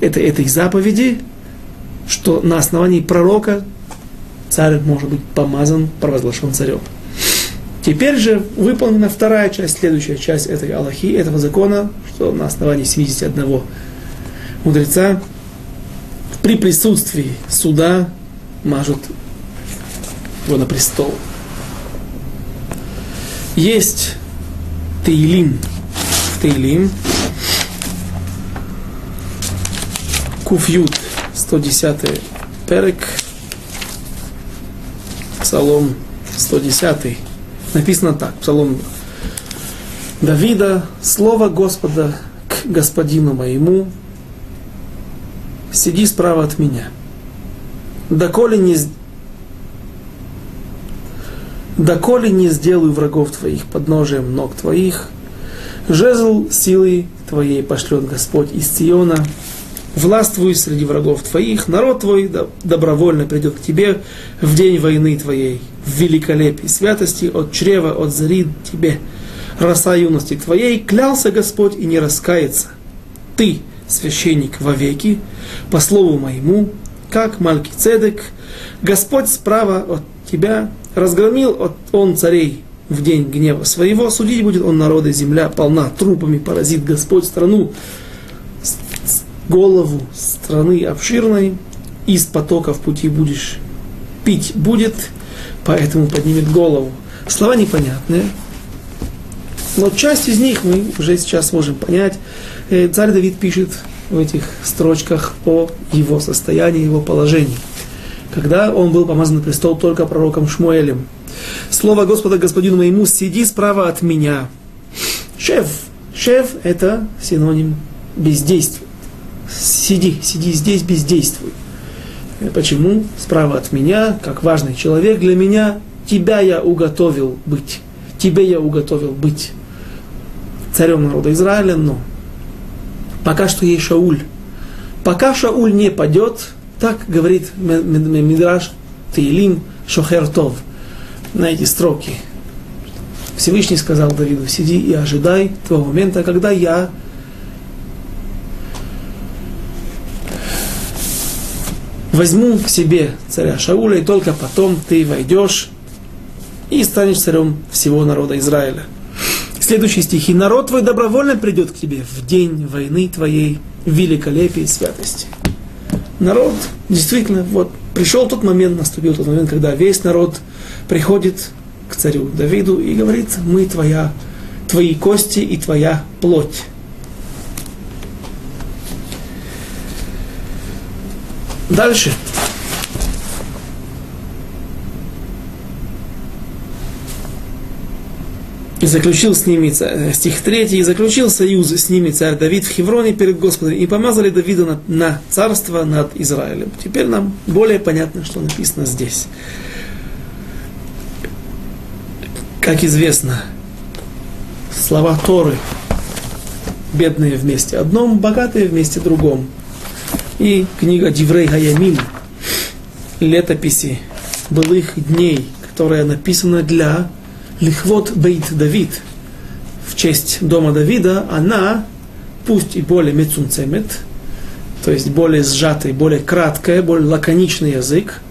этой, этой заповеди, что на основании пророка царь может быть помазан, провозглашен царем. Теперь же выполнена вторая часть, следующая часть этой Аллахи, этого закона, что на основании 71 мудреца при присутствии суда мажут его на престол. Есть Тейлим, Тейлим, Куфют, 110 перек, Псалом 110 написано так, Псалом Давида, слово Господа к господину моему, сиди справа от меня. Доколе не, доколе не сделаю врагов твоих подножием ног твоих, жезл силы твоей пошлет Господь из Сиона, властвуй среди врагов твоих, народ твой добровольно придет к тебе в день войны твоей, в великолепии святости, от чрева, от зари тебе, роса юности твоей, клялся Господь и не раскается. Ты, священник вовеки, по слову моему, как Мальки Цедек, Господь справа от тебя разгромил от он царей в день гнева своего, судить будет он народы, земля полна трупами, поразит Господь страну, голову страны обширной, из потоков пути будешь пить будет, поэтому поднимет голову. Слова непонятные, но часть из них мы уже сейчас можем понять. Э, царь Давид пишет в этих строчках о его состоянии, его положении. Когда он был помазан на престол только пророком Шмуэлем. Слово Господа господину моему, сиди справа от меня. Шеф. Шеф – это синоним бездействия сиди, сиди здесь, бездействуй. Почему? Справа от меня, как важный человек для меня, тебя я уготовил быть. Тебе я уготовил быть царем народа Израиля, но пока что есть Шауль. Пока Шауль не падет, так говорит Мидраш Таилим Шохертов на эти строки. Всевышний сказал Давиду, сиди и ожидай того момента, когда я возьму к себе царя Шауля, и только потом ты войдешь и станешь царем всего народа Израиля. Следующий стих. «И народ твой добровольно придет к тебе в день войны твоей, в великолепии и святости». Народ, действительно, вот пришел тот момент, наступил тот момент, когда весь народ приходит к царю Давиду и говорит, мы твоя, твои кости и твоя плоть. Дальше. И заключил с ними, э, стих 3, и заключил союз с ними царь Давид в Хевроне перед Господом, и помазали Давида на, на царство над Израилем. Теперь нам более понятно, что написано здесь. Как известно, слова Торы, бедные вместе одном, богатые вместе другом – и книга Диврей Хаямим, летописи былых дней, которая написана для Лихвот Бейт Давид, в честь дома Давида, она, пусть и более мецунцемет, то есть более сжатый, более краткая, более лаконичный язык.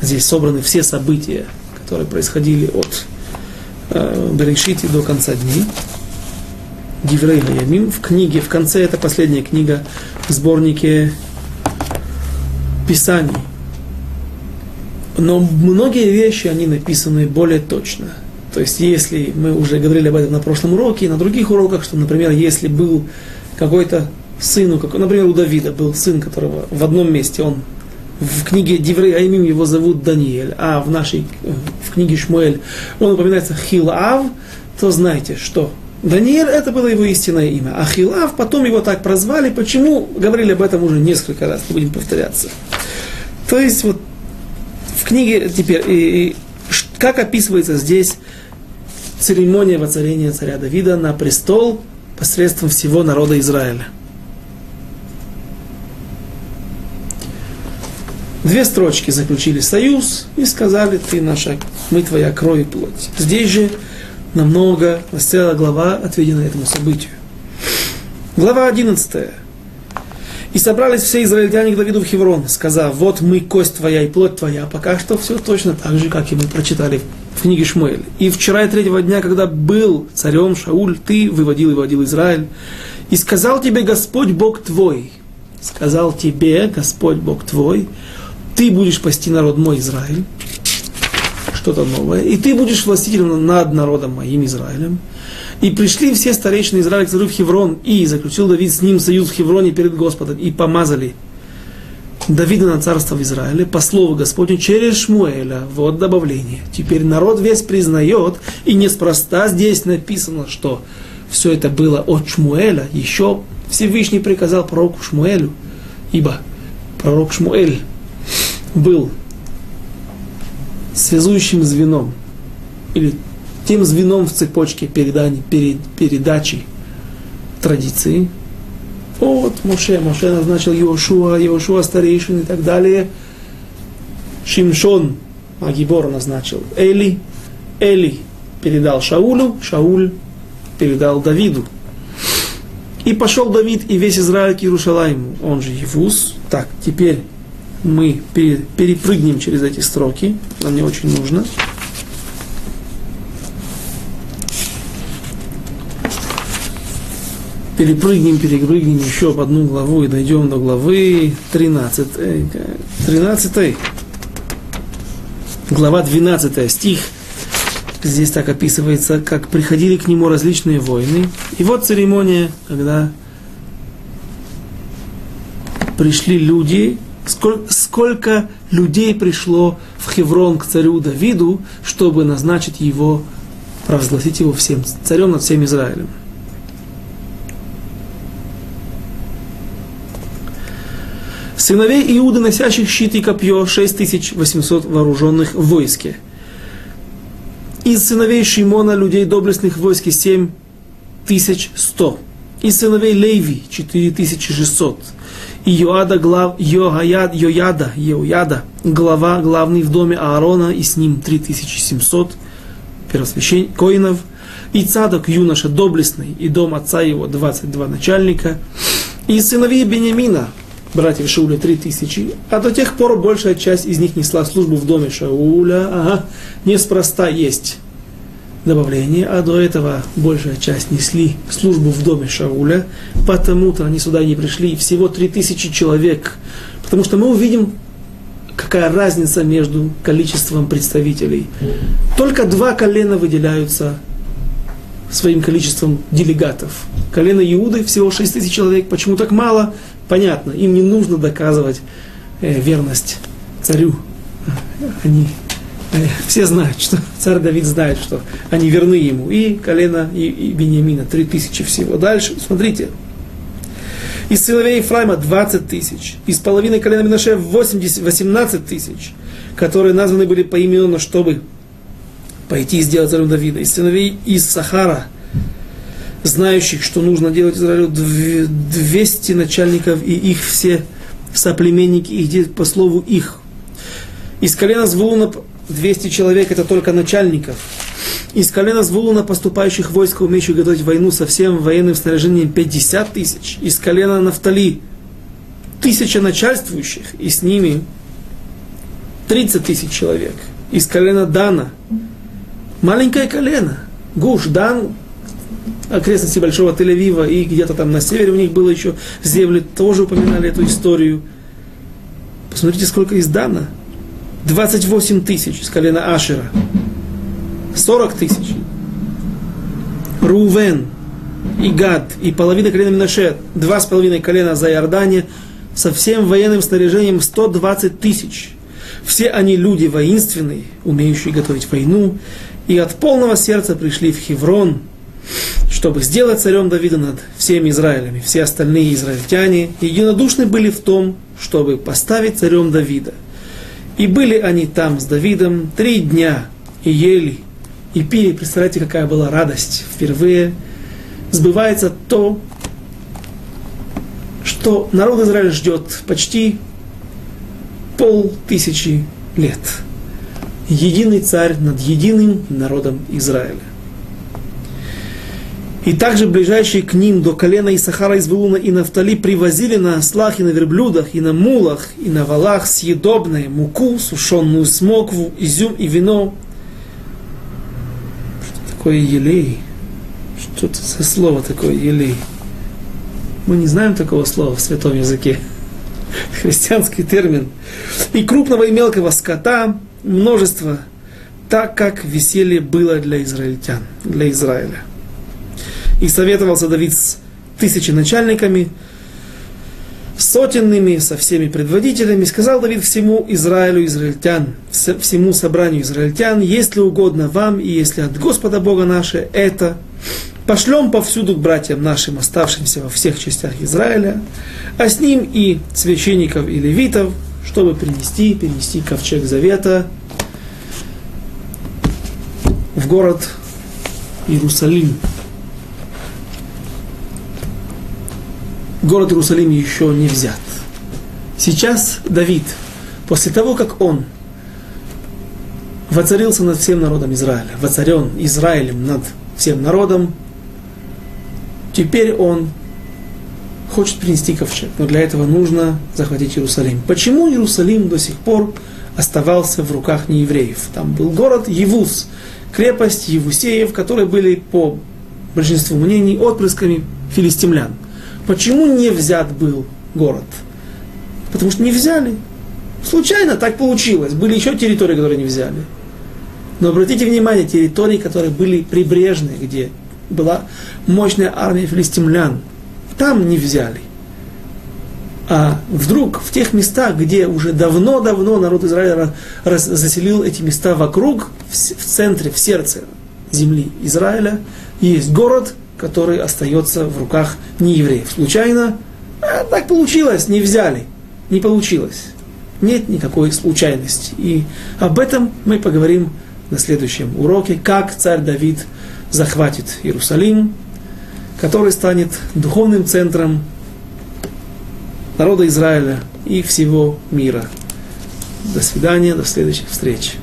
Здесь собраны все события, которые происходили от э, Берешити до конца дней. Диврей Хаямим в книге, в конце это последняя книга в сборнике Писаний. Но многие вещи, они написаны более точно. То есть, если мы уже говорили об этом на прошлом уроке и на других уроках, что, например, если был какой-то сын, как, например, у Давида был сын, которого в одном месте он в книге Диврей Аймим его зовут Даниэль, а в нашей, в книге Шмуэль он упоминается Хилав, то знайте, что Даниэль это было его истинное имя, а Хилав потом его так прозвали. Почему? Говорили об этом уже несколько раз, будем повторяться. То есть вот в книге теперь, и, и, как описывается здесь церемония воцарения царя Давида на престол посредством всего народа Израиля. Две строчки заключили союз и сказали, ты наша, мы твоя кровь и плоть. Здесь же намного, целая глава отведена этому событию. Глава 11. И собрались все израильтяне к Давиду в Хеврон, сказав, вот мы, кость твоя и плоть твоя. Пока что все точно так же, как и мы прочитали в книге Шмуэль. И вчера и третьего дня, когда был царем Шауль, ты выводил и выводил Израиль. И сказал тебе Господь Бог твой, сказал тебе Господь Бог твой, ты будешь пасти народ мой Израиль, что-то новое, и ты будешь властителем над народом моим Израилем. И пришли все старейшины Израиля к царю в Хеврон, и заключил Давид с ним союз в Хевроне перед Господом, и помазали Давида на царство в Израиле по слову Господню через Шмуэля. Вот добавление. Теперь народ весь признает, и неспроста здесь написано, что все это было от Шмуэля. Еще Всевышний приказал пророку Шмуэлю, ибо пророк Шмуэль был связующим звеном, или тем звеном в цепочке передани, перед, передачи традиции. Вот Моше, Моше назначил Иошуа, Иошуа старейшин и так далее. Шимшон Агибор назначил Эли, Эли передал Шаулю, Шауль передал Давиду. И пошел Давид и весь Израиль к Иерушалайму, он же Евус. Так, теперь мы перепрыгнем через эти строки, нам не очень нужно. Перепрыгнем, перепрыгнем еще в одну главу и дойдем до главы 13. 13. Глава 12 стих. Здесь так описывается, как приходили к нему различные войны. И вот церемония, когда пришли люди, сколько, сколько людей пришло в Хеврон к царю Давиду, чтобы назначить его, провозгласить его всем царем над всем Израилем. Сыновей Иуды, носящих щит и копье, 6800 вооруженных в войске. Из сыновей Шимона, людей доблестных в войске, 7100. Из сыновей Леви, 4600. И Йоада, глав, Йояд, Йояда, Йояда, глава, главный в доме Аарона, и с ним 3700 первосвященников, коинов. И Цадок, юноша доблестный, и дом отца его, 22 начальника. И сыновей Бениамина, братьев Шауля, три тысячи, а до тех пор большая часть из них несла службу в доме Шауля. Ага, неспроста есть добавление, а до этого большая часть несли службу в доме Шауля, потому-то они сюда не пришли, всего три тысячи человек, потому что мы увидим, какая разница между количеством представителей. Только два колена выделяются своим количеством делегатов. Колено Иуды всего 6 тысяч человек. Почему так мало? Понятно. Им не нужно доказывать э, верность царю. Они э, все знают, что царь Давид знает, что они верны ему. И колено и, и Бениамина 3 тысячи всего. Дальше, смотрите. Из сыновей Ефраима 20 тысяч. Из половины колена Минаше 80, 18 тысяч, которые названы были по имени, чтобы пойти и сделать царем Давида. Из сыновей из Сахара, знающих, что нужно делать Израилю 200 начальников и их все соплеменники, их по слову их. Из колена Звулуна 200 человек, это только начальников. Из колена Звулуна поступающих войск, умеющих готовить войну со всем военным снаряжением 50 тысяч. Из колена Нафтали тысяча начальствующих, и с ними 30 тысяч человек. Из колена Дана маленькое колено. Гуш, Дан, окрестности Большого Тель-Авива, и где-то там на севере у них было еще земли, тоже упоминали эту историю. Посмотрите, сколько из Дана. 28 тысяч из колена Ашера. 40 тысяч. Рувен, и Гад, и половина колена Минаше, два с половиной колена за Иордане, со всем военным снаряжением 120 тысяч. Все они люди воинственные, умеющие готовить войну, и от полного сердца пришли в Хеврон, чтобы сделать царем Давида над всеми Израилями. Все остальные израильтяне единодушны были в том, чтобы поставить царем Давида. И были они там с Давидом три дня, и ели, и пили. Представляете, какая была радость. Впервые сбывается то, что народ Израиля ждет почти полтысячи лет единый царь над единым народом Израиля. И также ближайшие к ним до колена Исахара из Вулуна и Нафтали привозили на ослах и на верблюдах, и на мулах, и на валах съедобное, муку, сушеную смокву, изюм и вино. Что такое елей? Что это за слово такое елей? Мы не знаем такого слова в святом языке. Христианский термин. И крупного и мелкого скота, множество, так как веселье было для израильтян, для Израиля. И советовался Давид с тысячи начальниками, сотенными, со всеми предводителями, сказал Давид всему Израилю, израильтян, всему собранию израильтян, если угодно вам, и если от Господа Бога наше это, пошлем повсюду к братьям нашим, оставшимся во всех частях Израиля, а с ним и священников и левитов, чтобы принести, перенести ковчег завета в город Иерусалим. Город Иерусалим еще не взят. Сейчас Давид, после того, как он воцарился над всем народом Израиля, воцарен Израилем над всем народом, теперь он хочет принести ковчег, но для этого нужно захватить Иерусалим. Почему Иерусалим до сих пор оставался в руках неевреев? Там был город Евус, крепость Евусеев, которые были по большинству мнений отпрысками филистимлян. Почему не взят был город? Потому что не взяли. Случайно так получилось. Были еще территории, которые не взяли. Но обратите внимание, территории, которые были прибрежные, где была мощная армия филистимлян, там не взяли. А вдруг в тех местах, где уже давно-давно народ Израиля раз, заселил эти места вокруг, в, в центре, в сердце земли Израиля, есть город, который остается в руках неевреев. Случайно? А, так получилось, не взяли. не получилось. Нет никакой случайности. И об этом мы поговорим на следующем уроке, как царь Давид захватит Иерусалим, который станет духовным центром народа Израиля и всего мира. До свидания, до следующих встреч.